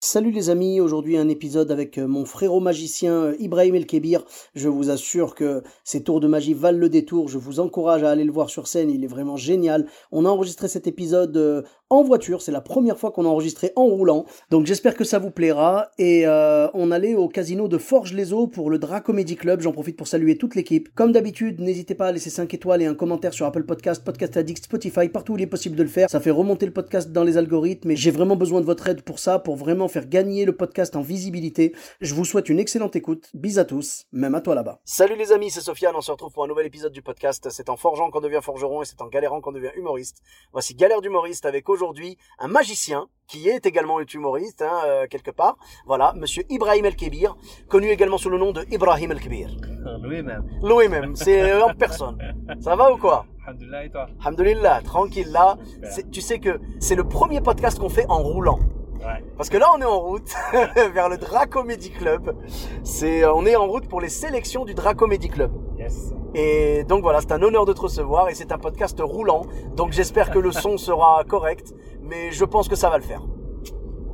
Salut les amis, aujourd'hui un épisode avec euh, mon frérot magicien euh, Ibrahim El Kebir. Je vous assure que ses tours de magie valent le détour. Je vous encourage à aller le voir sur scène, il est vraiment génial. On a enregistré cet épisode euh, en voiture, c'est la première fois qu'on a enregistré en roulant. Donc j'espère que ça vous plaira. Et on allait au casino de Forges-les-Eaux pour le Dracomedy Club. J'en profite pour saluer toute l'équipe. Comme d'habitude, n'hésitez pas à laisser 5 étoiles et un commentaire sur Apple Podcast, Podcast Addict, Spotify, partout où il est possible de le faire. Ça fait remonter le podcast dans les algorithmes et j'ai vraiment besoin de votre aide pour ça, pour vraiment faire gagner le podcast en visibilité. Je vous souhaite une excellente écoute. Bis à tous, même à toi là-bas. Salut les amis, c'est Sofiane. On se retrouve pour un nouvel épisode du podcast. C'est en forgeant qu'on devient forgeron et c'est en galérant qu'on devient humoriste. Voici Galère d'humoriste avec aujourd'hui un magicien qui est également humoriste, hein, euh, quelque part. Voilà, monsieur Ibrahim El-Kebir, connu également sous le nom de Ibrahim El-Kebir. Lui-même. Lui-même, c'est euh, en personne. Ça va ou quoi? Alhamdulillah et toi? Alhamdulillah, tranquille là. Tu sais que c'est le premier podcast qu'on fait en roulant. Parce que là, on est en route vers le Dracomedy Club. C'est, on est en route pour les sélections du Dracomedy Club. Yes. Et donc voilà, c'est un honneur de te recevoir et c'est un podcast roulant. Donc j'espère que le son sera correct, mais je pense que ça va le faire.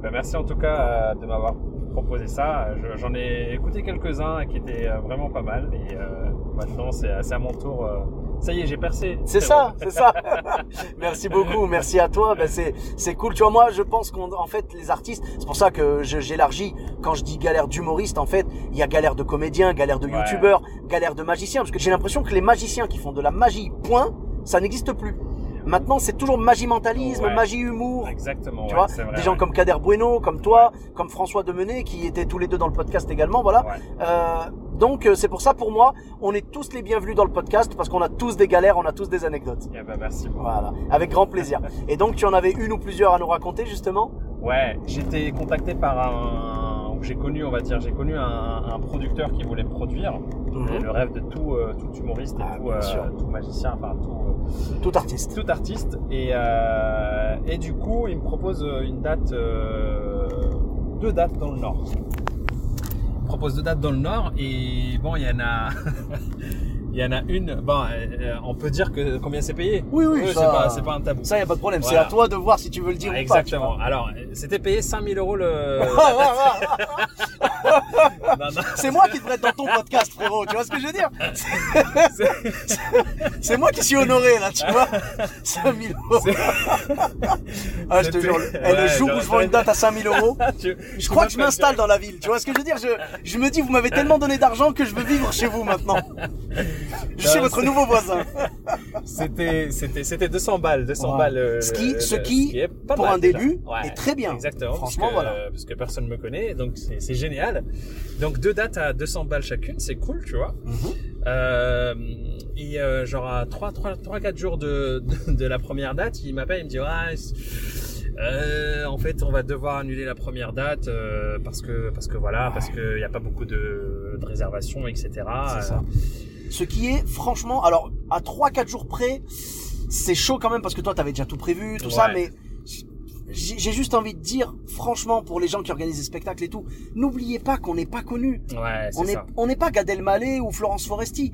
Ben, merci en tout cas euh, de m'avoir proposé ça. J'en ai écouté quelques-uns qui étaient euh, vraiment pas mal et euh, maintenant c'est à mon tour ça y est, j'ai percé. C'est ça, c'est ça. merci beaucoup, merci à toi. Ben c'est c'est cool. Tu vois, moi, je pense qu'en en fait, les artistes, c'est pour ça que j'élargis. Quand je dis galère d'humoriste, en fait, il y a galère de comédien, galère de youtubeur, galère de magicien, parce que j'ai l'impression que les magiciens qui font de la magie, point, ça n'existe plus. Maintenant, c'est toujours magie mentalisme, magie humour. Exactement. Tu vois, des gens comme Kader Bueno, comme toi, comme François Demenet, qui étaient tous les deux dans le podcast également. Voilà. Euh, donc euh, c'est pour ça, pour moi, on est tous les bienvenus dans le podcast parce qu'on a tous des galères, on a tous des anecdotes. Eh ben, merci. Voilà, avec grand plaisir. Et donc tu en avais une ou plusieurs à nous raconter justement? Ouais, j'étais contacté par un, j'ai connu, on va dire, j'ai connu un, producteur qui voulait produire. Mhm. Le rêve de tout, euh, tout humoriste et ah, tout, tout, magicien, enfin tout tout artiste. Tout artiste. Et, euh, et du coup, il me propose une date, euh, deux dates dans le Nord. Il me propose deux dates dans le Nord et bon, il y en a. Il y en a une. Bon, euh, on peut dire que combien c'est payé? Oui, oui, c'est pas, c'est pas un tabou. Ça, y a pas de problème. C'est à toi de voir si tu veux le dire ou pas. Exactement. Alors, c'était payé 5000 euros le. c'est moi qui devrais être dans ton podcast, frérot. Tu vois ce que je veux dire C'est moi qui suis honoré là, tu vois. 5000 euros. ah, je te jure. Et le jour où je vends une date à 5000 euros, je crois que je m'installe dans la ville. Tu vois ce que je veux dire je, je me dis, vous m'avez tellement donné d'argent que je veux vivre chez vous maintenant. Je suis votre nouveau voisin. C'était, c'était, c'était 200 balles, 200 balles. Euh, ce qui, ce qui, pour un début, est très bien. Exactement. Franchement, parce que, voilà. Parce que personne me connaît, donc c'est génial. Donc deux dates à 200 balles chacune, c'est cool, tu vois. Mhm. euh, et euh, genre à 3, 3, 3, 4 jours de, de, la première date, il m'appelle, il me dit, euh, en fait, on va devoir annuler la première date parce que parce que voilà, parce qu'il n'y a pas beaucoup de, de réservations, etc. C'est ça. Ce qui est franchement, alors à 3-4 jours près, c'est chaud quand même parce que toi t'avais déjà tout prévu, tout ça, mais j'ai juste envie de dire, franchement, pour les gens qui organisent des spectacles et tout, n'oubliez pas qu'on n'est pas connu. Ouais, on n'est on n'est pas Gad Elmaleh ou Florence Foresti.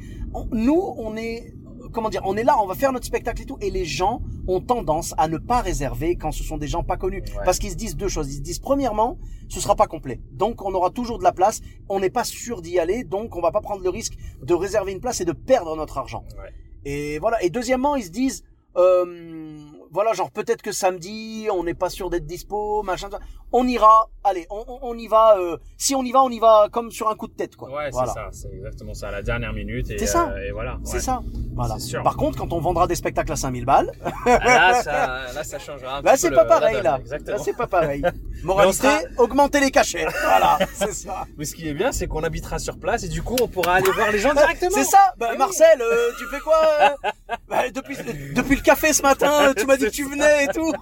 nous, on est comment dire, on est là, on va faire notre spectacle et tout, et les gens ont tendance à ne pas réserver quand ce sont des gens pas connus, parce qu'ils se disent deux choses. Ils se disent premièrement, ce sera pas complet, donc on aura toujours de la place. On n'est pas sûr d'y aller, donc on va pas prendre le risque de réserver une place et de perdre notre argent. Et voilà. Et deuxièmement, ils se disent, euh, voilà, genre peut-être que samedi, on n'est pas sûr d'être dispo, machin. On ira, allez, on, on y va. Euh, si on y va, on y va comme sur un coup de tête, quoi. Ouais, c'est ça, c'est exactement ça, à la dernière minute. C'est ça. Euh, et voilà. C'est ça. Voilà. Sûr. Par contre, quand on vendra des spectacles à 5000 balles, ah, là, ça, là, ça changera. là, c'est pas pareil, là. Là, c'est pas pareil. Moralité, augmenter les cachets. Voilà, c'est ça. Mais ce qui est bien, c'est qu'on habitera sur place et du coup, on pourra aller voir les gens directement. C'est ça. Bah, Marcel, euh, tu fais quoi bah, depuis, depuis le café ce matin, tu m'as dit que tu venais et tout.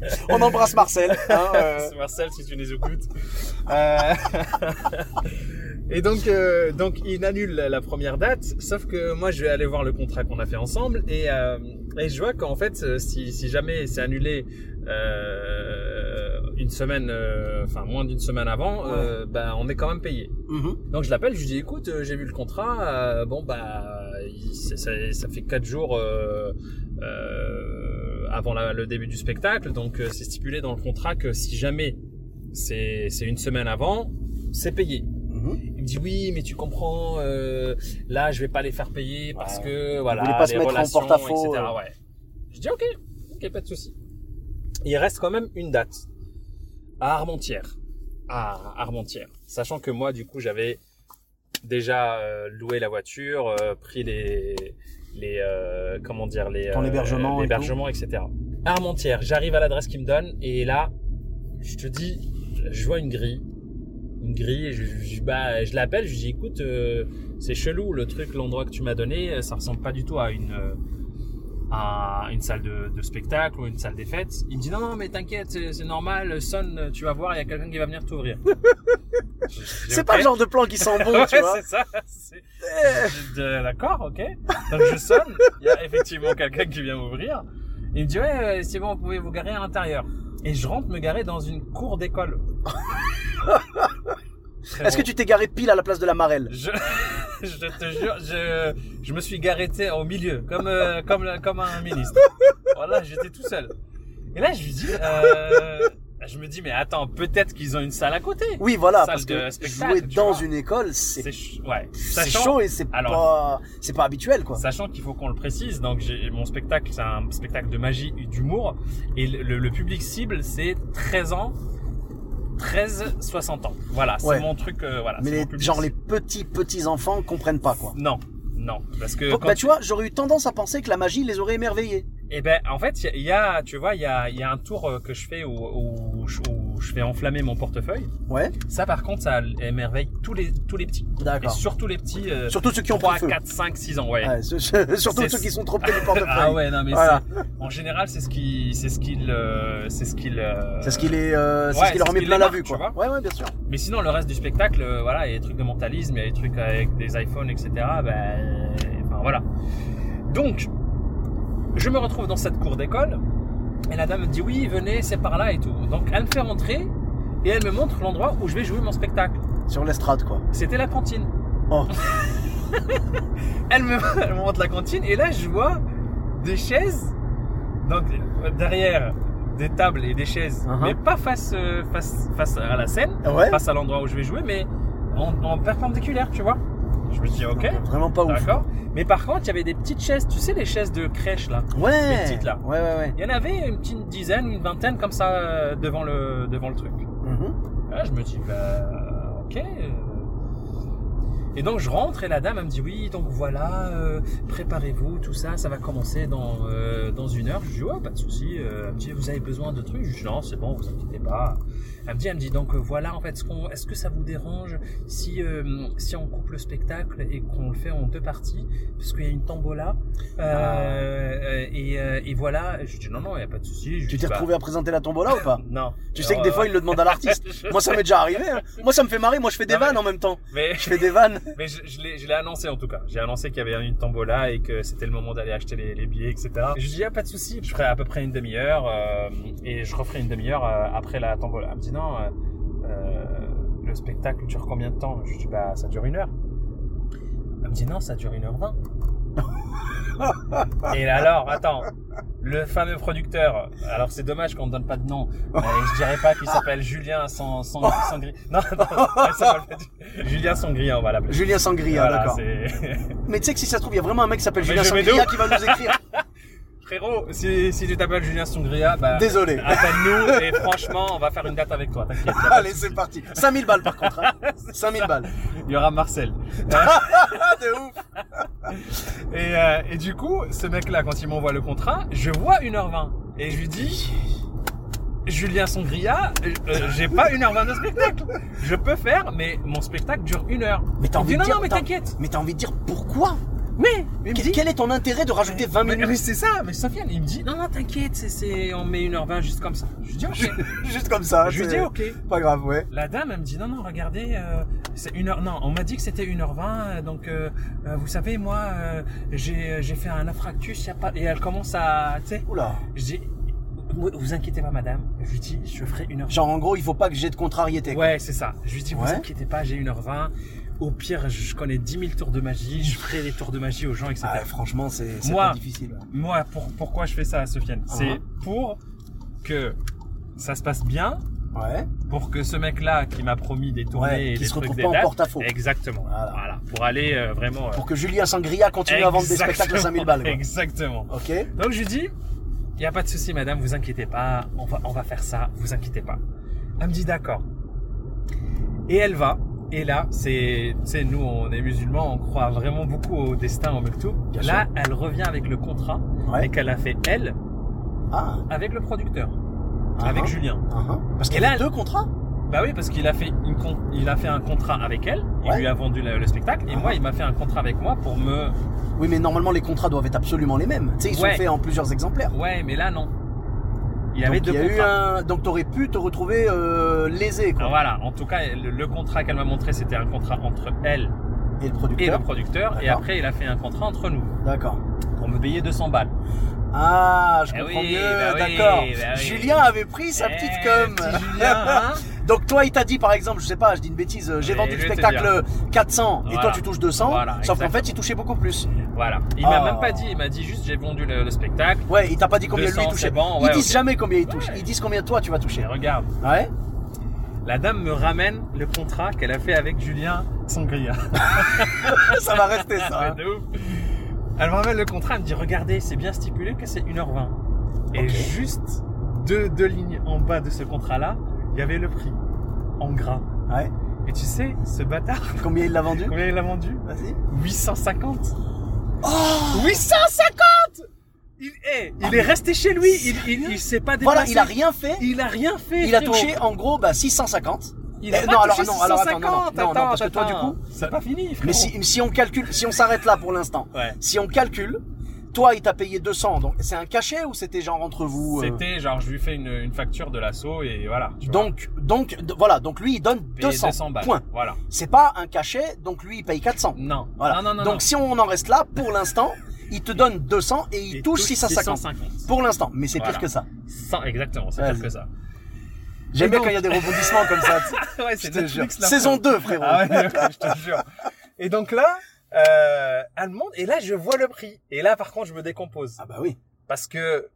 On embrasse Marcel. Hein, euh. Marcel, si tu nous écoutes. Euh... et donc, euh, donc, il annule la première date, sauf que moi, je vais aller voir le contrat qu'on a fait ensemble et, euh, et je vois qu'en fait, si, si jamais c'est annulé une semaine, enfin moins d'une semaine avant, ben on est quand même payé. Mm-hmm. Donc je l'appelle, je lui dis écoute, j'ai vu le contrat, bon bah ça, ça, fait quatre jours avant la- le début du spectacle. Donc euh, c'est stipulé dans le contrat que si jamais c'est une semaine avant, c'est payé. Mhm. Il me dit oui, mais tu comprends, euh, là je vais pas les faire payer parce Ouais. que voilà, pas se les mettre en relations, porte-à-faux, etc. euh. Ouais. Je dis ok, ok, pas de souci. Il reste quand même une date à Armentières, à Armentières, sachant que moi du coup j'avais déjà euh, loué la voiture, euh, pris les les euh, comment dire les Ton euh, hébergement et l'hébergement, etc. Armentières, j'arrive à l'adresse qu'il me donne et là je te dis, je vois une grille une grille et je, je, bah, je l'appelle, je lui dis écoute, euh, c'est chelou le truc, l'endroit que tu m'as donné, euh, ça ressemble pas du tout à une euh, à une salle de, de spectacle ou une salle des fêtes. Il me dit non non mais t'inquiète, c'est c'est normal, sonne, tu vas voir, il y a quelqu'un qui va venir t'ouvrir. C'est pas le genre de plan qui sent bon, tu vois. c'est ça. dis, euh, D'accord, ok. Donc je sonne, il y a effectivement quelqu'un qui vient m'ouvrir. Il me dit ouais, euh, c'est bon, vous pouvez vous garer à l'intérieur. Et je rentre me garer dans une cour d'école. Est-ce que tu t'es garé pile à la place de la Marelle? Je, je te jure, je, je me suis sais, au milieu, comme, euh, comme, comme un ministre. Voilà, j'étais tout seul. Et là, je lui dis, euh, je me dis, mais attends, peut-être qu'ils ont une salle à côté. Oui, voilà, Salle parce que jouer dans vois. une école, c'est ouais. Sachant- chaud et c'est pas c'est pas habituel quoi. Sachant qu'il faut qu'on le précise, donc mon spectacle, c'est un spectacle de magie et d'humour, et le, le public cible, c'est 13 ans, 13-60 ans. Voilà, c'est mon truc, euh, voilà. Mais mon les, genre les petits petits enfants comprennent pas quoi. Non, non, parce que Donc, quand bah tu vois, j'aurais eu tendance à penser que la magie les aurait émerveillés. Eh ben, en fait, il y a- il y, a, tu vois, il y a, il y a un tour euh, que je fais où, où je fais enflammer mon portefeuille. Ouais, Ça, par contre, ça émerveille tous les, tous les petits. Et d'accord. surtout les petits, euh, Surtout ceux qui ont 3, pris feu. 4, 5, 6 ans, ouais. Ouais, ce- ce- surtout ceux qui sont trop près du portefeuille. Ah ouais, non, mais Voilà. en général, c'est ce qui, c'est ce qu'il, euh, c'est ce qu'il, euh, C'est ce qui les, euh, c'est ce qui leur met plein la vue quoi. Ouais, ouais, bien sûr. Mais sinon, le reste du spectacle, voilà, il y a des trucs de mentalisme, il y a des trucs avec des iPhones, etc. Ben, enfin, voilà. Donc, je me retrouve dans cette cour d'école, et la dame me dit oui, venez, c'est par là et tout. Donc, elle me fait rentrer, et elle me montre l'endroit où je vais jouer mon spectacle. Sur l'estrade quoi. C'était la cantine. Oh. elle, me, elle me montre la cantine, et là, je vois des chaises, donc derrière des tables et des chaises, Uh-huh. mais pas face, euh, face, face à la scène Ouais. face à l'endroit où je vais jouer, mais en, en perpendiculaire, tu vois. Je me dis, ok, Vraiment pas ouf. d'accord. Mais par contre, il y avait des petites chaises, tu sais, les chaises de crèche là. Ouais. Les petites, là. Ouais, ouais, ouais. Il y en avait une petite dizaine, une vingtaine comme ça euh, devant le, devant le truc. Mhm. Là, je me dis, bah, ok. euh. Et donc, je rentre et la dame, elle me dit, oui, donc voilà, euh, préparez-vous, tout ça, ça va commencer dans, euh, dans une heure. Je dis, ouais, pas de souci. Euh, Elle me dit, vous avez besoin de trucs? Je dis, non, c'est bon, vous inquiétez pas. Elle me dit, elle me dit, donc euh, voilà, en fait, ce est-ce que ça vous dérange si, euh, si on coupe le spectacle et qu'on le fait en deux parties? Parce qu'il y a une tombola. Euh, euh, et, et voilà, je dis, non, non, il n'y a pas de souci. Tu t'es bah, retrouvé à présenter la tombola ou pas? Non. Tu sais que des fois ils le demandent à l'artiste. Moi ça m'est déjà arrivé. hein. Moi ça me fait marrer. Moi je fais des Non, mais- vannes en même temps. Mais, Je fais des vannes. mais je, je l'ai, annoncé en tout cas. J'ai annoncé qu'il y avait une tombola et que c'était le moment d'aller acheter les, les billets, etc. Et je dis, ah, pas de souci. Je ferai à peu près une demi-heure euh, et je referai une demi-heure après la tombola. Elle me dit, non, euh, euh, le spectacle dure combien de temps? Je dis, bah, ça dure une heure. Elle me dit, non, ça dure une heure vingt. et alors, attends, le fameux producteur, alors c'est dommage qu'on ne donne pas de nom, euh, je dirais pas qu'il s'appelle Julien sans, sans, Sangri- Non, non, faire. Julien Sangria, on va l'appeler. Julien Sangria, Voilà, d'accord. Mais tu sais que si ça se trouve il y a vraiment un mec qui s'appelle Mais Julien Sangria qui va nous écrire. Frérot, si, si tu t'appelles Julien Sangria, bah, Désolé. appelle-nous et franchement, on va faire une date avec toi, t'inquiète. Allez c'est parti. 5000 balles par contre. Hein. 5000 balles. Il y aura Marcel. Ah de ouf. Et, euh, et du coup, ce mec-là, quand il m'envoie le contrat, je vois 1h20. Et je lui dis, Julien Sangria, euh, euh, j'ai pas 1h20 de spectacle. Je peux faire, mais mon spectacle dure 1 heure. Mais t'as Il me envie dit, de non, dire non, mais t'as- t'inquiète. Mais t'as envie de dire pourquoi? Mais, mais me Quel dit, quel est ton intérêt de rajouter 20 mais, minutes? mais c'est ça, mais Sofiane, il me dit, non, non, t'inquiète, c'est, c'est, on met 1h20 juste comme ça. Je lui dis, ok. Juste comme ça. je lui dis, ok. Pas grave, ouais. La dame, elle me dit non, non, regardez, euh, c'est une heure. Non, on m'a dit que c'était 1h20. euh, Donc, euh, euh, vous savez, moi, euh, j'ai j'ai fait un infractus. Y a pas... Et elle commence à. Tu sais, Oula. je dis, vous, vous inquiétez pas, madame. Je lui dis, je ferai 1h20. Genre en gros il faut pas que j'ai de contrariété. quoi. Ouais, c'est ça. Je lui dis, vous Ouais. inquiétez pas, j'ai 1h20. Au pire, je connais 10 000 tours de magie, je ferai des tours de magie aux gens, etc. Ah, franchement, c'est Moi, pas difficile. Moi, pour, pourquoi je fais ça, Sofiane? C'est Uh-huh. pour que ça se passe bien, Ouais. pour que ce mec-là qui m'a promis des tournées Ouais, et qu'il des se trucs, retrouve des pas en porte-à-faux. Exactement. Voilà. Voilà. Pour aller euh, vraiment. euh, Pour que Julien Sangria continue à vendre des spectacles à 5000 balles. quoi. Exactement. Ok. Donc je lui dis, il n'y a pas de souci, madame, vous inquiétez pas, on va, on va faire ça, vous inquiétez pas. Elle me dit d'accord. Et elle va. Et là, c'est, tu sais, nous, on est musulmans, on croit vraiment beaucoup au destin, au Mektoub. Bien Là, elle revient avec le contrat Ouais. et qu'elle a fait elle Ah. avec le producteur, Uh-huh. avec Julien. Uh-huh. Parce qu'il Et y là, avait deux contrats? Bah oui, parce qu'il a fait une con- il a fait un contrat avec elle, il Ouais. lui a vendu le, le spectacle, et Ah. moi, il m'a fait un contrat avec moi pour me. Oui, mais normalement les contrats doivent être absolument les mêmes. Tu sais, ils Ouais. sont faits en plusieurs exemplaires. Ouais, mais là non. Il avait Donc, deux il y a eu contrats. un. Donc t'aurais pu te retrouver euh, lésé quoi. Alors voilà, en tout cas, le, le contrat qu'elle m'a montré, c'était un contrat entre elle Et le et producteur. le producteur, et après, il a fait un contrat entre nous D'accord. pour me payer 200 balles. Ah, je Eh comprends oui, mieux. bah oui, D'accord. bah oui. Julien avait pris sa Eh, petite com. petit Julien, hein Donc toi, il t'a dit par exemple, je sais pas, je dis une bêtise, euh, j'ai vendu le spectacle 400 et toi tu touches 200, Voilà, sauf qu'en fait il touchait beaucoup plus. Voilà. Il Ah. m'a même pas dit, il m'a dit juste j'ai vendu le, le spectacle. Ouais, il t'a pas dit combien 200, lui touchait. c'est bon, ils ouais, disent ok. jamais combien il touche. Ouais. Ils disent combien toi tu vas toucher. regarde, Ouais. la dame me ramène le contrat qu'elle a fait avec Julien Sangria. ça va rester ça. hein. Ouais, de ouf. Elle me ramène le contrat, elle me dit regardez, c'est bien stipulé que c'est 1h20. Et juste deux, deux lignes en bas de ce contrat-là, il y avait le prix en gras. Ouais. Et tu sais, ce bâtard, Combien il l'a vendu combien il a vendu Vas-y. 850. Oh 850 il, eh, il est resté chez lui, il, il, il s'est pas déplacé. Voilà, il a rien fait. Il a rien fait. Il a touché en gros bah, 650. Il a Eh, pas non, alors, touché non, alors, attends, 650. non, non, non, non, attends, parce que toi, du attends. coup- c'est pas fini, frérot. Mais si, si on calcule, si on s'arrête là pour l'instant, Ouais. si on calcule, toi il t'a payé 200, donc c'est un cachet ou c'était genre entre vous euh, C'était genre, je lui fais une, une facture de l'assaut et voilà. tu vois. Donc, donc, voilà, donc lui il donne Payé 200, balles. Point. Voilà. C'est pas un cachet, donc lui il paye 400. Non. Voilà. Non, non, non. donc non. si on en reste là, pour l'instant, il te donne 200 et il Il touche 650. Pour l'instant, mais c'est Voilà. pire que ça. 100, exactement, c'est pire que ça. J'aime Et bien donc- quand il y a des rebondissements comme ça. ouais, c'est. Saison 2, frérot. Ah ouais, je te jure. Et donc là, euh, elle monte, et là, je vois le prix. Et là, par contre, je me décompose. Ah bah oui. Parce que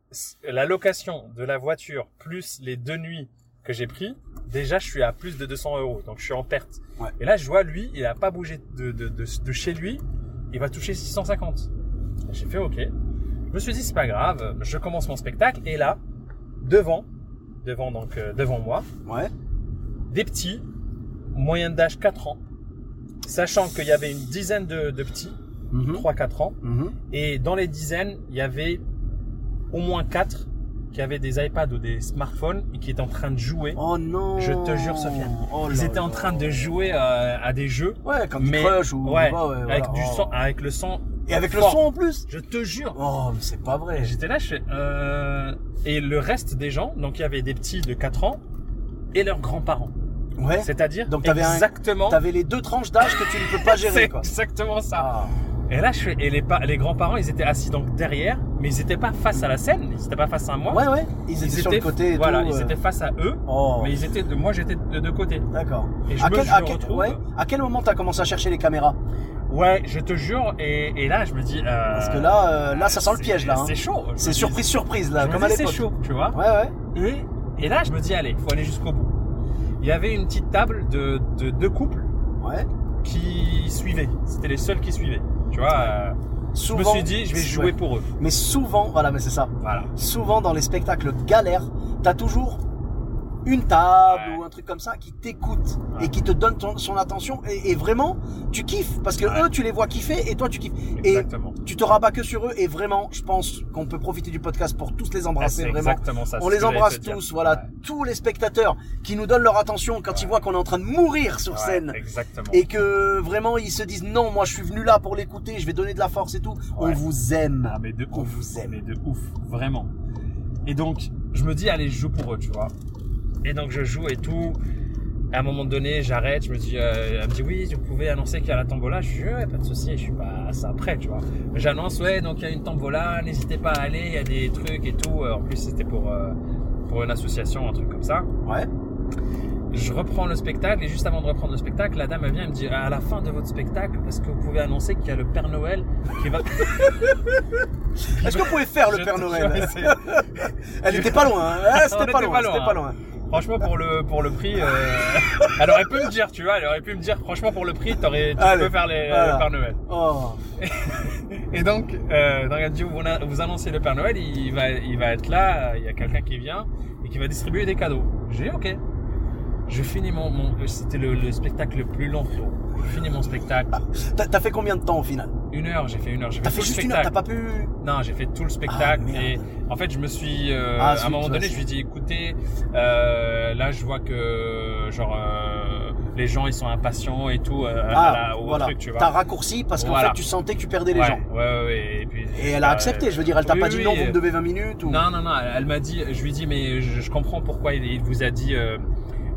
la location de la voiture plus les deux nuits que j'ai pris, déjà, je suis à plus de 200 euros. Donc, je suis en perte. Ouais. Et là, je vois, lui, il a pas bougé de, de, de, de chez lui. Il va toucher 650. J'ai fait OK. Je me suis dit, c'est pas grave. Je commence mon spectacle. Et là, devant, devant donc, euh, devant moi, Ouais. des petits, moyenne d'âge 4 ans, sachant qu'il y avait une dizaine de, de petits, Mhm. 3-4 ans, Mhm. et dans les dizaines, il y avait au moins 4 qui avaient des iPads ou des smartphones et qui étaient en train de jouer. Oh non. Je te jure, Sofiane. Oh Ils étaient en train de jouer euh, à des jeux, Ouais, comme mais Crush ou ouais, ouais, ouais, avec du Oh. son, avec le son. Et avec le son en plus. Je te jure. Oh, mais c'est pas vrai. J'étais là, je fais, euh... et le reste des gens, donc il y avait des petits de 4 ans et leurs grands-parents. Ouais. C'est-à-dire Donc, t'avais un- exactement. T'avais les deux tranches d'âge que tu ne peux pas C'est gérer, quoi. exactement ça. Ah. Et là, je fais, et les, les grands-parents, ils étaient assis donc derrière, mais ils étaient pas face à la scène, ils étaient pas face à moi. Ouais, ouais. Ils étaient sur le côté et voilà, tout, ils euh. étaient face à eux, Oh. mais ils étaient, de, moi j'étais de, de côté. D'accord. Et je À me, quel, je à, me quel, ouais, à quel moment t'as commencé à chercher les caméras? Ouais, je te jure, et, et là, je me dis. Euh, Parce que là, euh, là, ça sent le piège, là. hein. C'est chaud. C'est me surprise, surprise, je là, me comme à dis, C'est l'époque. chaud, tu vois. Ouais, ouais. Et, et là, je me dis, allez, faut aller jusqu'au bout. Il y avait une petite table de, de deux couples Ouais. qui suivaient. C'était les seuls qui suivaient. Tu vois, euh, je me suis dit, je vais jouer Ouais. pour eux. Mais souvent, voilà, mais c'est ça. Voilà. Souvent, dans les spectacles galères, t'as toujours une table Ouais. ou un truc comme ça qui t'écoute Ouais. et qui te donne ton- son attention et, et vraiment tu kiffes parce que Ouais. eux tu les vois kiffer et toi tu kiffes et tu te rabats que sur eux et vraiment je pense qu'on peut profiter du podcast pour tous les Ah, embrasser vraiment exactement ça. on les embrasse tous voilà tous les spectateurs qui nous donnent leur attention quand ils voient qu'on est en train de mourir sur scène Exactement. et que vraiment ils se disent non moi je suis venu là pour l'écouter je vais donner de la force et tout on vous aime Ah, mais de On ouf. vous aime. Mais de ouf, vraiment. Et donc, je me dis, allez, je joue pour eux, tu vois. Et donc, je joue et tout. À un moment donné, j'arrête, je me dis, euh, elle me dit, oui, vous pouvez annoncer qu'il y a la tombola. Je dis, ouais, pas de souci, je suis pas ça prêt, tu vois. J'annonce, ouais, donc il y a une tombola, n'hésitez pas à aller, il y a des trucs et tout. Euh, En plus, c'était pour, euh, pour une association, un truc comme ça. ouais je reprends le spectacle et juste avant de reprendre le spectacle, la dame elle vient et me dit à la fin de votre spectacle, est-ce que vous pouvez annoncer qu'il y a le Père Noël qui va. Est-ce que vous pouvez faire le Père Noël Elle était pas loin. hein. On C'était était pas pas loin. loin, C'était pas hein. loin. Franchement, pour le, pour le prix, euh, elle aurait pu me dire, tu vois, elle aurait pu me dire, franchement, pour le prix, t'aurais, tu Allez, peux faire les, voilà. le Père Noël. Oh. Et donc, euh, dit, vous, vous annoncez le Père Noël, il va, il va être là, il y a quelqu'un qui vient et qui va distribuer des cadeaux. J'ai dit, ok. Je finis mon, mon c'était le, le spectacle le plus long, frérot. Je finis mon spectacle. T'as t'as fait combien de temps au final? Une heure, j'ai fait une heure. J'ai fait le juste une heure. spectacle. T'as pas pu. Non, j'ai fait tout le spectacle Ah, merde. et en fait je me suis euh, Ah, à un moment donné je lui ai dit écoutez euh, là je vois que genre euh, les gens ils sont impatients et tout euh, Ah, la- au voilà. truc tu vois. T'as raccourci parce qu'en Voilà. fait tu sentais que tu perdais les ouais, gens. ouais, ouais, et puis Et elle a euh, accepté. Je veux dire, elle t'a oui, pas oui, dit non, vous me devez 20 minutes ou. Non non non, elle, elle m'a dit je lui dis mais je, je comprends pourquoi il, il vous a dit euh,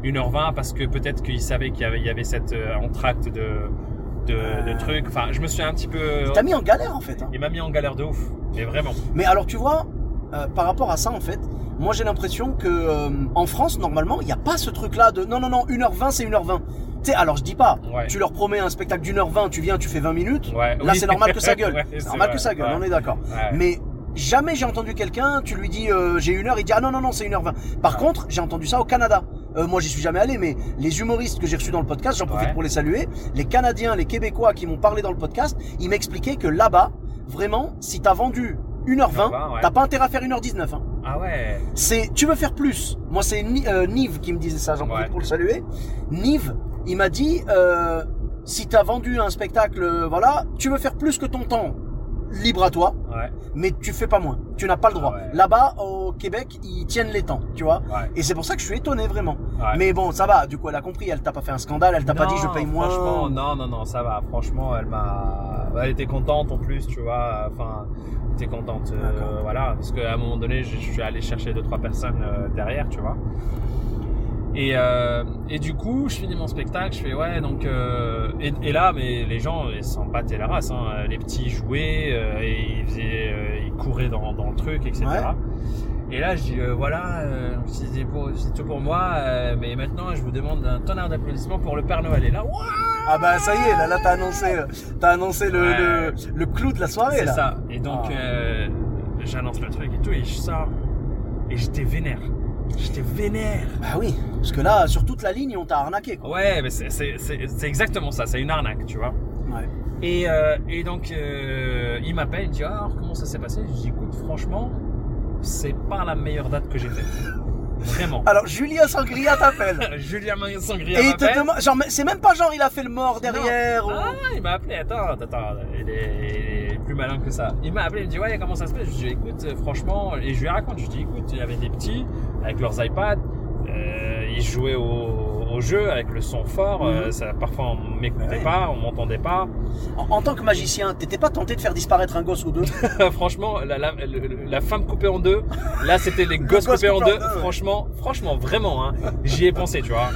1h20 parce que peut-être qu'il savait qu'il y avait, il y avait cette euh, entracte de de, de trucs. Enfin, je me suis un petit peu Il t'a mis en galère en fait. hein. il m'a mis en galère de ouf. Mais vraiment. Mais alors tu vois, euh, par rapport à ça en fait, moi j'ai l'impression que euh, en France normalement il n'y a pas ce truc là de non non non 1h20 c'est 1h20. Tu sais, alors je dis pas, Ouais. tu leur promets un spectacle d'une heure 20, tu viens, tu fais 20 minutes. Ouais, Là oui. c'est normal que ça gueule. Ouais, c'est normal vrai, que ça gueule, on est d'accord. Mais jamais j'ai entendu quelqu'un, tu lui dis euh, j'ai une heure, il dit ah non non non c'est 1h20. Par Ouais. contre, j'ai entendu ça au Canada. Euh, moi j'y suis jamais allé, mais les humoristes que j'ai reçus dans le podcast, j'en profite Ouais. pour les saluer. Les Canadiens, les Québécois qui m'ont parlé dans le podcast, ils m'expliquaient que là-bas, vraiment, si t'as vendu 1h20, 1h20, ouais. t'as pas intérêt à faire 1h19. Hein. Ah ouais. C'est, tu veux faire plus. Moi, c'est Ni- euh, Nive qui me disait ça, j'en profite Ouais. pour le saluer. Nive, il m'a dit, euh, si t'as vendu un spectacle, euh, voilà, tu veux faire plus que ton temps, libre à toi, Ouais. mais tu fais pas moins. Tu n'as pas le droit. Ouais. Là-bas, au Québec, ils tiennent les temps, tu vois. Ouais. Et c'est pour ça que je suis étonné, vraiment. Mais bon, ça va, du coup, elle a compris, elle t'a pas fait un scandale, elle t'a pas dit je paye moins. Franchement, non, non, non, ça va. Franchement, elle m'a, elle était contente en plus, tu vois. Enfin, elle était contente, euh, voilà, parce qu'à un moment donné, je, je suis allé chercher deux trois personnes euh, derrière, tu vois. Et, euh, et du coup, je finis mon spectacle, je fais ouais, donc euh, et, et là, mais les gens ils s'en battaient la race, hein. les petits jouaient, euh, et ils faisaient, ils couraient dans, dans le truc, etc. Ouais. Et là, je dis voilà, c'est pour- c'est tout pour moi, mais maintenant, je vous demande un tonnerre d'applaudissements pour le Père Noël. Et là, Ah bah ça y est, là, là t'as annoncé, t'as annoncé le, Ouais. le, le clou de la soirée, c'est là. ça. Et donc, Ah. j'annonce le truc et tout, et je sors, et j'étais vénère. J'étais vénère. Bah oui, parce que là, sur toute la ligne, on t'a arnaqué, quoi. Ouais, mais c'est- c'est c'est- c'est exactement ça, c'est une arnaque, tu vois. Ouais. Et, euh, et donc, euh, il m'appelle, il me dit ah, alors comment ça s'est passé? Je dis écoute, franchement, c'est pas la meilleure date que j'ai faite. Vraiment. Alors, Julien Sangria t'appelle. Julien Sangria Et il te demande, genre, c'est même pas genre il a fait le mort derrière. ou- Ah, il m'a appelé, attends, attends, attends, il est, il est plus malin que ça. Il m'a appelé, il me dit, ouais, comment ça se passe? Je lui dis, écoute, euh, franchement, et je lui raconte, je lui dis, écoute, il y avait des petits avec leurs iPads, euh, ils jouaient au, au jeu avec le son fort, euh, Mhm. ça, parfois on m'écoutait Ouais. pas, on m'entendait pas. En, en tant que magicien, t'étais pas tenté de faire disparaître un gosse ou deux? Franchement, la, la, le- la femme coupée en deux, là c'était les gosses gosse coupés en deux. Franchement, franchement, vraiment, hein, j'y ai pensé, tu vois.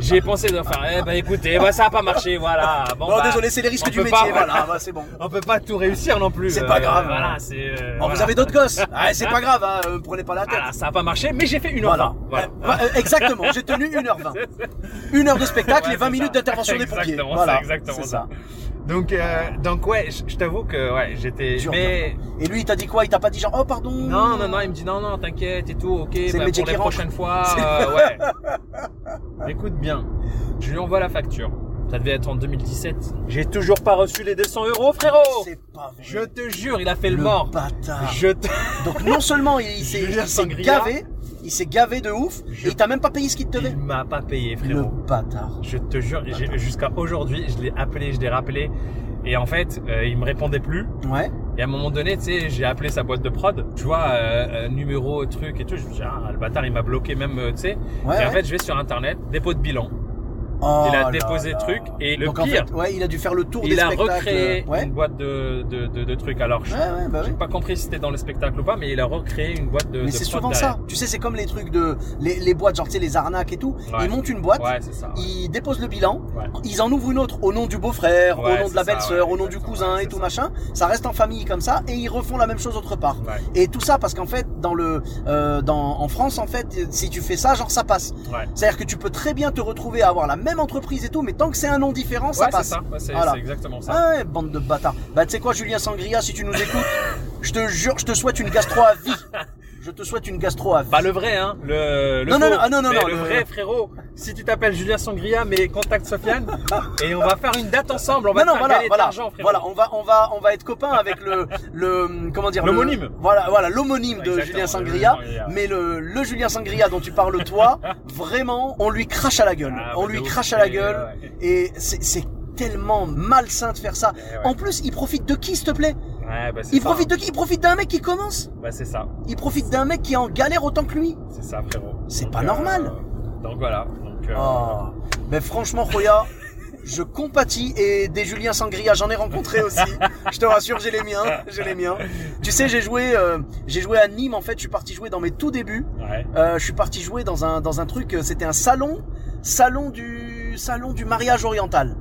J'y ai pensé de faire, eh ben écoutez, bah, ça a pas marché, voilà. Bon, Non, bah, désolé, c'est les risques on du métier. pas- Voilà, bah, c'est bon. On peut pas tout réussir non plus. C'est pas grave. Voilà, c'est. euh, Bon, vous avez d'autres gosses? Ah, C'est pas grave, hein, euh, prenez pas la tête. Voilà, ça a pas marché, mais j'ai fait une heure. Voilà. Voilà. Euh, bah, euh, exactement, j'ai tenu 1h20. Une heure de spectacle Ouais, et 20 c'est minutes ça. d'intervention des pompiers. Exactement, Voilà, exactement c'est ça. Donc, euh, donc ouais, je je t'avoue que ouais, j'étais. Mais Et lui, il t'a dit quoi? Il t'a pas dit genre, oh pardon? Non, non, non, il me dit non, non, t'inquiète et tout, ok. bah, pour rentre. prochaines fois, euh, ouais. Écoute bien, je lui envoie la facture. Ça devait être en 2017. J'ai toujours pas reçu les 200 euros, frérot. C'est pas vrai. Je te jure, il a fait le, Le mort. bâtard. Je te. Donc non seulement il, s'est gavé, il s'est gavé de ouf, Je- et il t'a même pas payé ce qu'il te devait. Il m'a pas payé, Le frérot. bâtard. Je te jure, jusqu'à aujourd'hui, je l'ai appelé, je l'ai rappelé. Et en fait, euh, il me répondait plus. Ouais. Et à un moment donné, tu sais, j'ai appelé sa boîte de prod. Tu vois, euh, euh, numéro, truc et tout. Je me dis, ah, le bâtard, il m'a bloqué même, euh, tu sais. Ouais, et en ouais. fait, je vais sur Internet, dépôt de bilan. Oh il a là déposé là. truc et le Donc en pire, fait, ouais, il a dû faire le tour il des a spectacles. recréé Ouais. une boîte de, de, de, de trucs. Alors, je ouais, bah pas compris si c'était dans le spectacle ou pas, mais il a recréé une boîte de. Mais c'est souvent derrière. ça. Tu sais, c'est comme les trucs de les, les boîtes, genre tu sais les arnaques et tout. Ils montent une boîte, ça. ils déposent le bilan, ils en ouvrent une autre au nom du beau-frère, au nom de la belle-sœur, au nom du cousin et tout ça. machin. Ça reste en famille comme ça et ils refont la même chose autre part. Et tout ça parce qu'en fait, dans le, euh, dans, en France, en fait, si tu fais ça, genre ça passe. C'est-à-dire que tu peux très bien te retrouver à avoir la même entreprise et tout, mais tant que c'est un nom différent, ça c'est passe. ça. Ouais, c'est Voilà. c'est exactement ça. Ah ouais, bande de bâtards. Bah, tu sais quoi, Julien Sangria, si tu nous écoutes, je te jure, je te souhaite une gastro à vie. Je te souhaite une gastro à vie. Pas le vrai, hein. Le, le Non, non, faux. non, non, non, Mais non, le vrai, frérot. Si tu t'appelles Julien Sangria, mais contacte Sofiane. et on va faire une date ensemble. On va non, faire voilà, voilà, frérot. voilà, on va, on va, on va être copains avec le, le, comment dire, L'homonyme. Voilà, voilà, l'homonyme de Julien Sangria. Mais le, le Julien Sangria dont tu parles toi, vraiment, on lui crache à la gueule. Ah, on bah, lui crache à la gueule. Et c'est, tellement malsain de faire ça. Eh ouais. En plus, il profite de qui, s'il te plaît? Ouais, bah, Il ça, profite hein. de qui? Il profite d'un mec qui commence? Bah, c'est ça. Il profite d'un mec qui est en galère autant que lui? C'est ça, frérot. C'est pas normal. Donc voilà. Donc, euh, Oh. Mais franchement, Roya, je compatis et des Julien Sangria, j'en ai rencontré aussi. Je te rassure, j'ai les miens, j'ai les miens. Tu sais, j'ai joué, euh, j'ai joué à Nîmes. En fait, je suis parti jouer dans mes tout débuts. ouais. Euh, je suis parti jouer dans un dans un truc. euh, C'était un salon, salon du salon du mariage oriental.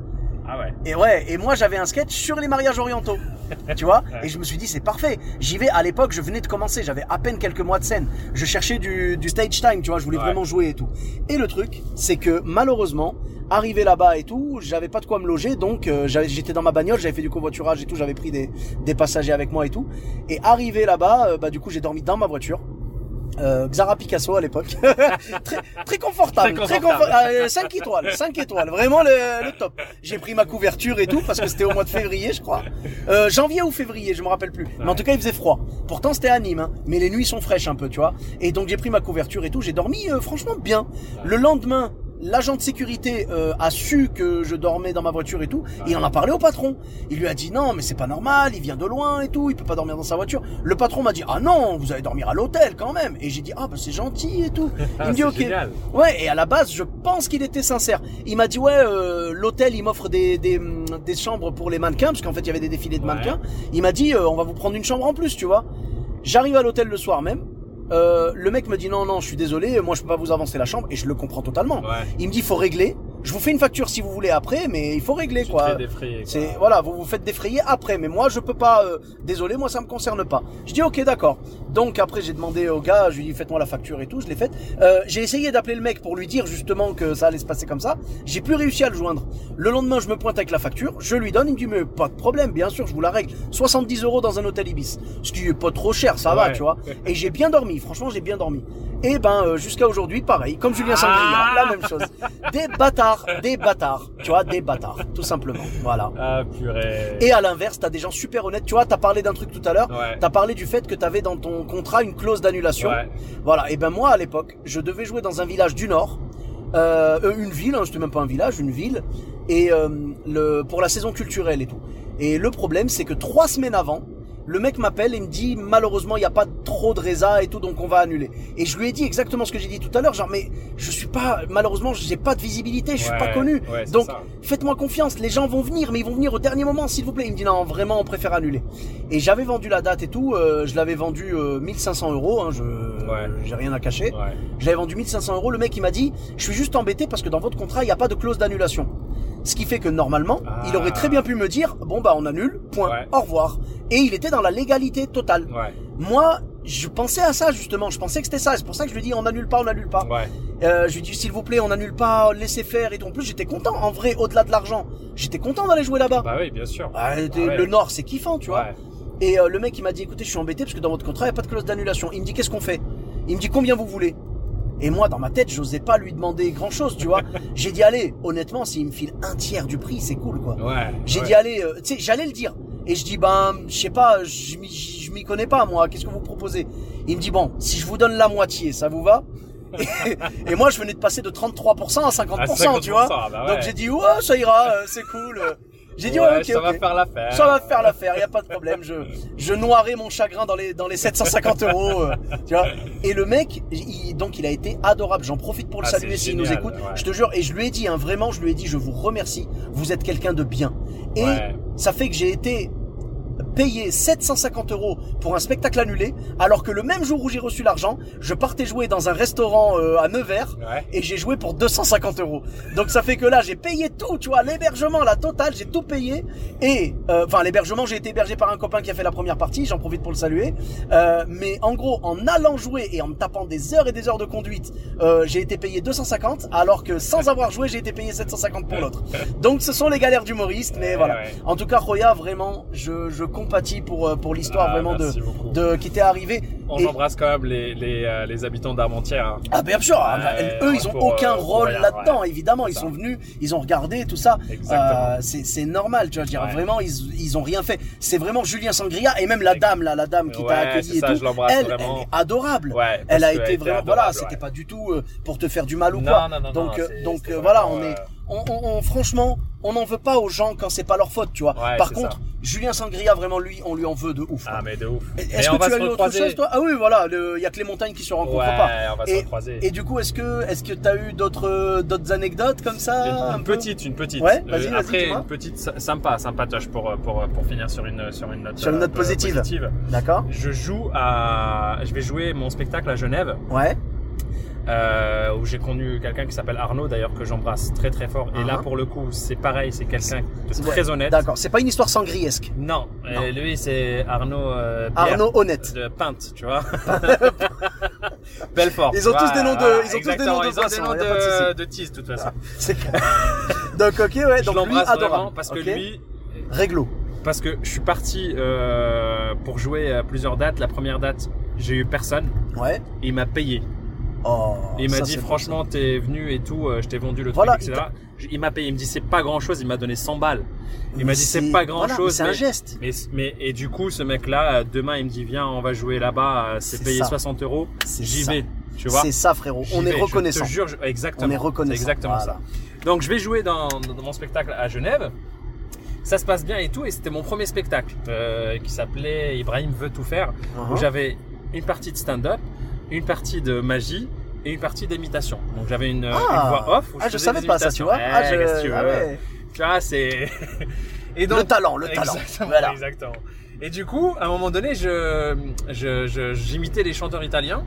Ah ouais. Et ouais, et moi j'avais un sketch sur les mariages orientaux. Tu vois Ouais. Et je me suis dit c'est parfait. J'y vais à l'époque, je venais de commencer, j'avais à peine quelques mois de scène. Je cherchais du, du stage time, tu vois, je voulais Ouais. vraiment jouer et tout. Et le truc, c'est que malheureusement, arrivé là-bas et tout, j'avais pas de quoi me loger, donc euh, j'étais dans ma bagnole, j'avais fait du covoiturage et tout, j'avais pris des, des passagers avec moi et tout. Et arrivé là-bas, euh, bah du coup j'ai dormi dans ma voiture. Euh, Xara Picasso à l'époque. très, très confortable. Très confortable. confort- euh, 5 étoiles. 5 étoiles. Vraiment le, le top. J'ai pris ma couverture et tout parce que c'était au mois de février, je crois. Euh, janvier ou février, je me rappelle plus. Mais en tout cas, il faisait froid. Pourtant, c'était à Nîmes. hein. Mais les nuits sont fraîches un peu, tu vois. Et donc, j'ai pris ma couverture et tout. J'ai dormi euh, franchement bien. Le lendemain, L'agent de sécurité euh, a su que je dormais dans ma voiture et tout, et il en a parlé au patron. Il lui a dit non, mais c'est pas normal, il vient de loin et tout, il peut pas dormir dans sa voiture. Le patron m'a dit ah non, vous allez dormir à l'hôtel quand même. Et j'ai dit ah bah c'est gentil et tout. Il me dit c'est ok. génial. Ouais, et à la base, je pense qu'il était sincère. Il m'a dit ouais, euh, l'hôtel il m'offre des, des hum, des chambres pour les mannequins parce qu'en fait il y avait des défilés de Ouais. mannequins. Il m'a dit euh, on va vous prendre une chambre en plus, tu vois. J'arrive à l'hôtel le soir même. Euh, le mec me dit non non, je suis désolé, moi je peux pas vous avancer la chambre et je le comprends totalement. Ouais. Il me dit faut régler. Je vous fais une facture si vous voulez après, mais il faut régler Tu quoi. C'est voilà, vous vous faites défrayer après, mais moi je peux pas. euh, désolé, moi ça me concerne pas. Je dis ok d'accord. Donc après j'ai demandé au gars, je lui ai dit faites-moi la facture et tout, je l'ai faite. Euh, j'ai essayé d'appeler le mec pour lui dire justement que ça allait se passer comme ça. J'ai plus réussi à le joindre. Le lendemain je me pointe avec la facture, je lui donne, il me dit mais pas de problème, bien sûr je vous la règle. 70 euros dans un hôtel ibis, ce qui est pas trop cher, ça va, tu vois. Et j'ai bien dormi, franchement j'ai bien dormi. Et ben euh, jusqu'à aujourd'hui pareil, comme Julien Sangria, Ah la même chose. Des bâtards, des bâtards, tu vois, des bâtards, tout simplement. Voilà. Ah purée. Et à l'inverse, t'as des gens super honnêtes. Tu vois, t'as parlé d'un truc tout à l'heure. Ouais. T'as parlé du fait que t'avais dans ton contrat une clause d'annulation. Ouais. Voilà. Et ben moi, à l'époque, je devais jouer dans un village du Nord, euh, euh, une ville. Hein, c'était même pas un village, une ville. Et euh, le pour la saison culturelle et tout. Et le problème, c'est que trois semaines avant. Le mec m'appelle et me dit malheureusement il n'y a pas trop de résa et tout donc on va annuler. Et je lui ai dit exactement ce que j'ai dit tout à l'heure genre mais je suis pas malheureusement j'ai pas de visibilité je suis Ouais, pas connu ouais, donc faites-moi confiance, les gens vont venir, mais ils vont venir au dernier moment, s'il vous plaît. Il me dit non, vraiment, on préfère annuler. Et j'avais vendu la date et tout, euh, je l'avais vendu euh, 1500 euros, hein, je, j'ai rien à cacher. L'avais vendu 1500 euros. Le mec, il m'a dit, je suis juste embêté parce que dans votre contrat, il n'y a pas de clause d'annulation. Ce qui fait que normalement, Ah. il aurait très bien pu me dire, bon bah on annule, point, Ouais. au revoir. Et il était dans la légalité totale. Ouais. Moi, je pensais à ça justement, je pensais que c'était ça. C'est pour ça que je lui dis, on annule pas, on annule pas. Ouais. Euh, je lui dis s'il vous plaît, on annule pas, laissez faire et tout. En plus, j'étais content. En vrai, au-delà de l'argent, j'étais content d'aller jouer là-bas. Bah oui, bien sûr. Ah, Ah ouais. Le Nord, c'est kiffant, tu vois. Et euh, le mec, il m'a dit, écoutez, je suis embêté parce que dans votre contrat, il n'y a pas de clause d'annulation. Il me dit, qu'est-ce qu'on fait? Il me dit, combien vous voulez? Et moi, dans ma tête, j'osais pas lui demander grand-chose, tu vois. J'ai dit, allez, honnêtement, s'il me file un tiers du prix, c'est cool, quoi. Ouais. J'ai ouais. dit, allez, euh, tu sais, j'allais le dire. Et je dis, ben, je sais pas, je m'y- je m'y connais pas, moi, qu'est-ce que vous proposez? Il me dit, bon, si je vous donne la moitié, ça vous va? Et, et moi, je venais de passer de 33% à 50%, À 50%, tu vois. bah ouais. Donc j'ai dit, ouais, ça ira, euh, c'est cool. J'ai dit, Ouais, ouais, ok, ça va faire l'affaire. Ça va faire l'affaire, y a pas de problème. Je, je noierai mon chagrin dans les, dans les 750 euros, euh, tu vois. Et le mec, il- donc il a été adorable. J'en profite pour le Ah, saluer s'il nous écoute. ouais. Je te jure, et je lui ai dit, hein, vraiment, je lui ai dit, je vous remercie. Vous êtes quelqu'un de bien. Et ça fait que j'ai été payé 750 euros pour un spectacle annulé, alors que le même jour où j'ai reçu l'argent, je partais jouer dans un restaurant euh, à Nevers Ouais. et j'ai joué pour 250 euros. Donc ça fait que là j'ai payé tout, tu vois, l'hébergement, la totale, j'ai tout payé. Et euh, enfin l'hébergement, j'ai été hébergé par un copain qui a fait la première partie, j'en profite pour le saluer. Euh, mais en gros, en allant jouer et en me tapant des heures et des heures de conduite, j'ai été payé 250, alors que sans avoir joué, j'ai été payé 750 pour l'autre. Donc ce sont les galères d'humoriste, mais voilà. En tout cas, Roya, vraiment, je, je pour euh, pour l'histoire Ah, vraiment de merci beaucoup. de qui t'est arrivé. On Et- embrasse quand même les, les, euh, les habitants d'Armentières. hein. Ah bien sûr, ah, bah, eux ils ont pour, aucun euh, pour rôle là-dedans, ouais. évidemment, ils Ça. sont venus, ils ont regardé tout ça. C'est normal, tu vois, je dire, Ouais. vraiment ils ils ont rien fait. C'est vraiment Julien Sangria et même la dame là, la dame qui t'a accueilli et ça, tout. elle, elle est adorable. Elle a été vraiment voilà, c'était pas du tout pour te faire du mal ou quoi. donc voilà, on est on, on- on- franchement, on n'en veut pas aux gens quand c'est pas leur faute, tu vois. Ouais, Par contre, ça. Julien Sangria vraiment lui, on lui en veut de ouf. Ah, quoi. mais de ouf. Est-ce que tu as se eu autre chose toi? Ah oui, voilà, il y a que les montagnes qui se rencontrent Ouais, pas. on va se Et- recroiser. Et du coup, est-ce que est-ce que t'as eu d'autres euh, d'autres anecdotes comme ça Une, un une petite, une petite. Ouais, vas-y, vas-y, après, dis-moi. une petite sy- sympa, sympatoche pour, euh, pour, pour finir sur une, sur une note, Sur une note euh, positive. D'accord. Je joue à, je vais jouer mon spectacle à Genève, Ouais. Euh, où j'ai connu quelqu'un qui s'appelle Arnaud d'ailleurs que j'embrasse très très fort. Et là Uh-huh. pour le coup, c'est pareil, c'est quelqu'un de très honnête. D'accord. C'est pas une histoire sangriesque. Non, Non. euh, lui c'est Arnaud. euh, Pierre Arnaud honnête. de Pinte, tu vois. Belfort. Ils ont tu tous des noms de- voilà, ils ont tous des noms de ils ont poissons, des noms de de, de tease, de toute façon. Donc ok ouais. je Donc lui l'embrasse adorable. parce que Ok. lui, Réglo. parce que je suis parti euh, pour jouer à plusieurs dates. La première date, j'ai eu personne. Ouais. Et il m'a payé. Oh. Il m'a dit franchement, t'es venu et tout, euh, je t'ai vendu le Voilà, truc, etc. Il m'a payé. Il me dit c'est pas grand chose. Il m'a donné 100 balles. Il m'a dit c'est pas grand voilà, chose. C'est un geste. Mais, mais et du coup, ce mec-là, euh, demain, il me dit viens, on va jouer là-bas. euh, C'est payé ça. 60 euros. J'y vais. Tu vois. C'est ça frérot. On est reconnaissant. Je te jure, je- exactement. On est reconnaissant. Exactement Voilà. ça. Donc je vais jouer dans, dans mon spectacle à Genève. Ça se passe bien et tout, et c'était mon premier spectacle euh, qui s'appelait Ibrahim veut tout faire, où Uh-huh. j'avais une partie de stand-up, une partie de magie et une partie d'imitation. Donc j'avais une, une voix off. Où Ah, je savais des pas ça, tu vois. Eh, Ah, je- qu'est-ce que tu ah veux ouais. Tu vois, c'est et Le talent, le talent. Exactement, Voilà. exactement. Et du coup, à un moment donné, je je- je- j'imitais les chanteurs italiens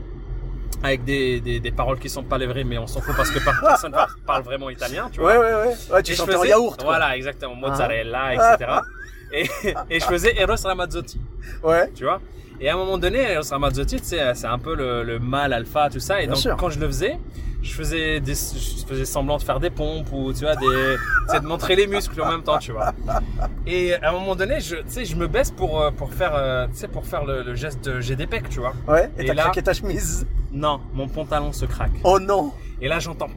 avec des, des, des paroles qui sont pas les vraies, mais on s'en fout parce que personne par- parle vraiment italien, tu vois. Ouais ouais ouais. Ouais, tu Et je en yaourt. quoi. Voilà, exactement, mozzarella, etc. Et, et je faisais Eros Ramazzotti, Ouais. tu vois. Et à un moment donné, Eros Ramazzotti, c'est un peu le, le mâle alpha, tout ça. Et Bien donc, sûr. quand je le faisais, je faisais des, je faisais semblant de faire des pompes ou, tu vois, des, sais, de montrer les muscles en même temps, tu vois. Et à un moment donné, je, tu sais, je me baisse pour, euh, pour faire, euh, tu sais, pour faire le, le geste de j'ai des pecs, tu vois. Ouais. Et Et t'as là- craqué ta chemise. Non, mon pantalon se craque. Oh non. Et là, j'entends.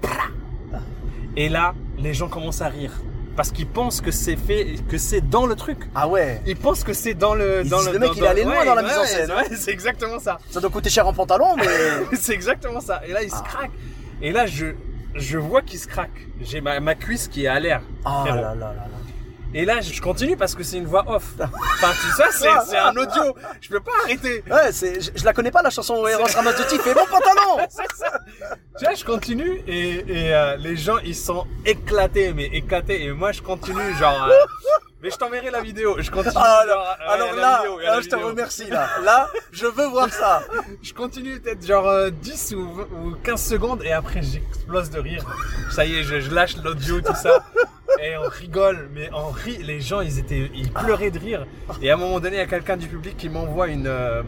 Et là, les gens commencent à rire parce qu'ils pensent que c'est fait, que c'est dans le truc. Ah ouais. Ils pensent que c'est dans le. Ils dans le, le mec, dans- il est allé dans- loin ouais, dans la mise en scène. Ouais, c'est exactement ça. Ça doit coûter cher en pantalon, mais. c'est exactement ça. Et là, il se Ah. craque. Et là, je, je vois qu'il se craque. J'ai ma, ma cuisse qui est à l'air. Oh là là là là. Et là, je continue parce que c'est une voix off. Enfin, tu sais, c'est, c'est un audio. Je peux pas arrêter. Ouais, c'est, je, je la connais pas la chanson Eros Ramazzotti, fais mon pantalon C'est ça. Tu vois, je continue et, et euh, les gens ils sont éclatés, mais éclatés. Et moi je continue, genre. euh, mais je t'enverrai la vidéo. Je continue. Ah, genre, euh, Alors là, vidéo, là, je te remercie là. Là, je veux voir ça. Je continue peut-être genre euh, 10 ou, 20 ou 15 secondes et après j'explose de rire. Ça y est, je, je lâche l'audio, tout ça. Et on rigole, mais on rit. Les gens, ils étaient, ils pleuraient de rire. Et à un moment donné, il y a quelqu'un du public qui m'envoie une, euh,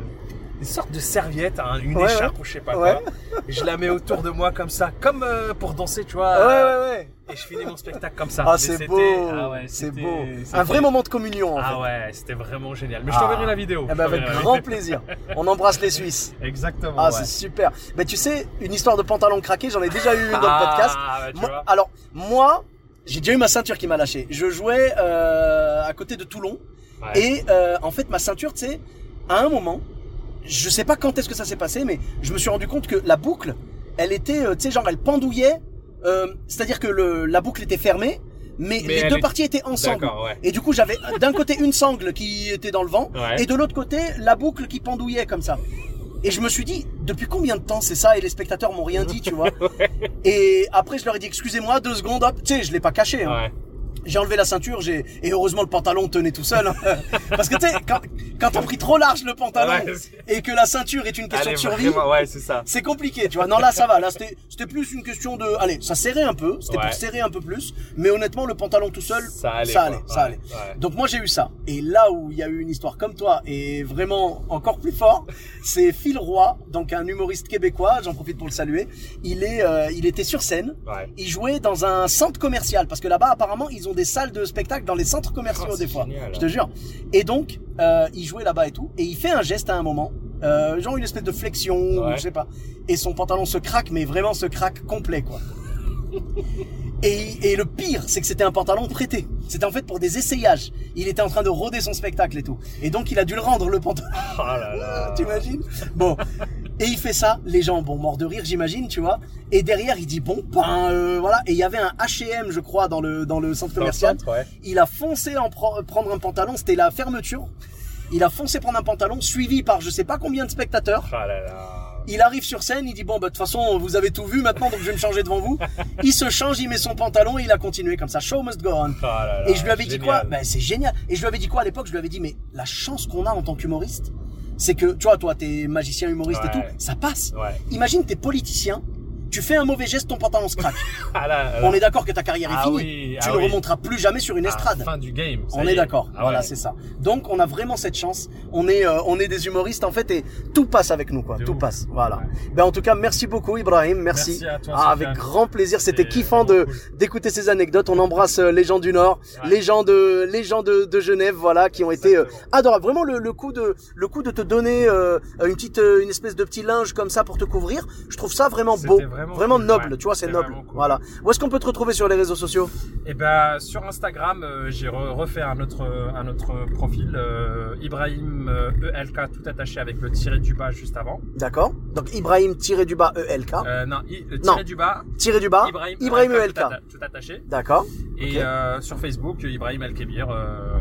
une sorte de serviette, hein, une Ouais, écharpe ou je sais pas quoi. Et je la mets autour de moi comme ça, comme euh, pour danser, tu vois. Ouais, euh, ouais, ouais. Et je finis mon spectacle comme ça. Ah, c'est beau. ah ouais, c'est beau. Un vrai moment de communion, en fait. Ah ouais, c'était vraiment génial. Mais je Ah. t'enverrai la vidéo. Eh ben, avec grand plaisir. On embrasse les Suisses. Exactement. Ah, ouais. c'est super. Mais tu sais, une histoire de pantalon craqué, j'en ai déjà eu une dans le Ah, podcast. ouais, tu Moi- vois. alors, moi, j'ai déjà eu ma ceinture qui m'a lâché. Je jouais euh, à côté de Toulon. Ouais. Et euh, en fait, ma ceinture, tu sais, à un moment, je sais pas quand est-ce que ça s'est passé, mais je me suis rendu compte que la boucle, elle était, euh, tu sais, genre, elle pendouillait. Euh, C'est-à-dire que le, la boucle était fermée, mais, Mais les deux est- parties étaient ensemble. Ouais. Et du coup, j'avais d'un côté une sangle qui était dans le vent, Ouais. et de l'autre côté la boucle qui pendouillait comme ça. Et je me suis dit, depuis combien de temps c'est ça Et les spectateurs m'ont rien dit, tu vois? Et après, je leur ai dit, excusez-moi, deux secondes, hop. Tu sais, je l'ai pas caché. Hein. J'ai enlevé la ceinture, j'ai et heureusement le pantalon tenait tout seul. hein. Parce que tu sais, quand, quand t'as pris trop large le pantalon Ouais, et que la ceinture est une question Allez, de survie, ouais, c'est ça. c'est compliqué, tu vois. Non, là, ça va. Là, c'était, c'était plus une question de, allez, ça serrait un peu. C'était Ouais. pour serrer un peu plus. Mais honnêtement, le pantalon tout seul, Ça allait, ça quoi. allait, ça allait. Donc moi, j'ai eu ça. Et là où il y a eu une histoire comme toi et vraiment encore plus fort, c'est Phil Roy, donc un humoriste québécois. J'en profite pour le saluer. Il est, euh, il était sur scène. Il jouait dans un centre commercial parce que là-bas apparemment ils ont des salles de spectacle dans les centres commerciaux Oh, des fois. génial. Je te jure. Et donc euh, il jouait là-bas et tout et il fait un geste à un moment, euh, genre une espèce de flexion, Ouais. je sais pas. Et son pantalon se craque, mais vraiment se craque complet quoi. Et, et le pire, c'est que c'était un pantalon prêté. C'était en fait pour des essayages. Il était en train de rôder son spectacle et tout. Et donc il a dû le rendre le pantalon. Oh là là. T'imagines Bon. Et il fait ça, les gens, bon, morts de rire, j'imagine, tu vois. Et derrière, il dit, bon, ben, euh, voilà. Et il y avait un H&M, je crois, dans le, dans le centre commercial. centre, ouais. Il a foncé en pre- prendre un pantalon, c'était la fermeture. Il a foncé prendre un pantalon, suivi par je sais pas combien de spectateurs. Là là. Il arrive sur scène, il dit, bon, bah, de toute façon, vous avez tout vu maintenant, donc je vais me changer devant vous. Il se change, il met son pantalon et il a continué comme ça. Show must go on. Là là. Et je lui avais dit quoi? Ben c'est génial. Et je lui avais dit quoi à l'époque? Je lui avais dit mais la chance qu'on a en tant qu'humoriste, c'est que tu vois toi t'es magicien humoriste et tout, ça passe. Ouais. Imagine t'es politicien, tu fais un mauvais geste, ton pantalon se craque. Ah là, là. On est d'accord que ta carrière est Ah finie. oui, tu ah ne oui. remonteras plus jamais sur une estrade. Fin du game. On est d'accord, voilà ouais. c'est ça. Donc on a vraiment cette chance. On est euh, on est des humoristes en fait et tout passe avec nous quoi, De tout ouf. passe. Voilà. Ouais. Ben en tout cas merci beaucoup Ibrahim, merci. Merci à toi, Ah, avec grand plaisir, c'était kiffant de cool. d'écouter ces anecdotes. On embrasse euh, les gens du Nord, Ouais. les gens de les gens de, de Genève, voilà, qui ont été euh, adorables. Vraiment le, le coup de le coup de te donner euh, une petite une espèce de petit linge comme ça pour te couvrir. Je trouve ça vraiment beau, vraiment cool, noble. ouais. Tu vois, c'est noble. cool. Voilà. Où est-ce qu'on peut te retrouver sur les réseaux sociaux? Et ben sur Instagram, euh, j'ai re- refait un autre un autre profil euh, Ibrahim euh, ELK tout attaché avec le tiré du bas juste avant. D'accord. Donc Ibrahim tiré du bas ELK non, I- le Non. tiré du bas tiré du bas Ibrahim, Ibrahim ELK, ELK. tout, atta- tout attaché. D'accord. Et sur Facebook Ibrahim El Kebir.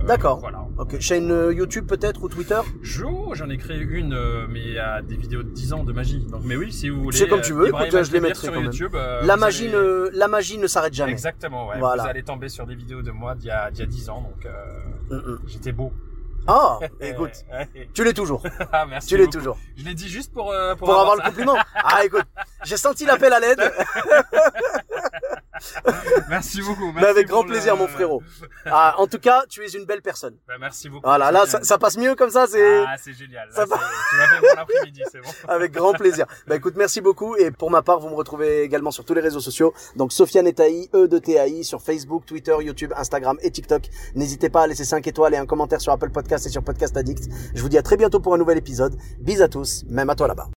D'accord. Voilà. Ok. Chaîne euh, YouTube peut-être ou Twitter? Jo, j'en ai créé une, euh, mais il y a des vidéos de 10 ans de magie. Donc, mais oui, si vous voulez. C'est comme tu veux, Ibrahim écoute, je les mettrai sur quand même. YouTube. euh, La vous magie allez- ne la magie ne s'arrête jamais. Exactement, ouais. Voilà. Vous allez tomber sur des vidéos de moi d'il y a, d'il y a 10 ans, donc euh, Mm, mm. j'étais beau. Ah, écoute, tu l'es toujours. Ah, merci Tu l'es beaucoup. toujours. Je l'ai dit juste pour, euh, pour, Pour avoir le ça. compliment. Ah, écoute, j'ai senti l'appel à l'aide. Merci beaucoup. Mais merci avec grand le- plaisir, mon frérot. Ah, en tout cas, tu es une belle personne. Bah, merci beaucoup. Voilà, là, ça, ça passe mieux comme ça, c'est Ah, c'est génial. Là, ça va. Tu m'as fait mon après-midi, c'est bon. avec grand plaisir. Bah écoute, merci beaucoup. Et pour ma part, vous me retrouvez également sur tous les réseaux sociaux. Donc, Sofiane et Taï, E de TAI, sur Facebook, Twitter, YouTube, Instagram et TikTok. N'hésitez pas à laisser 5 étoiles et un commentaire sur Apple Podcast et sur Podcast Addict. Je vous dis à très bientôt pour un nouvel épisode. Bis à tous, même à toi là-bas.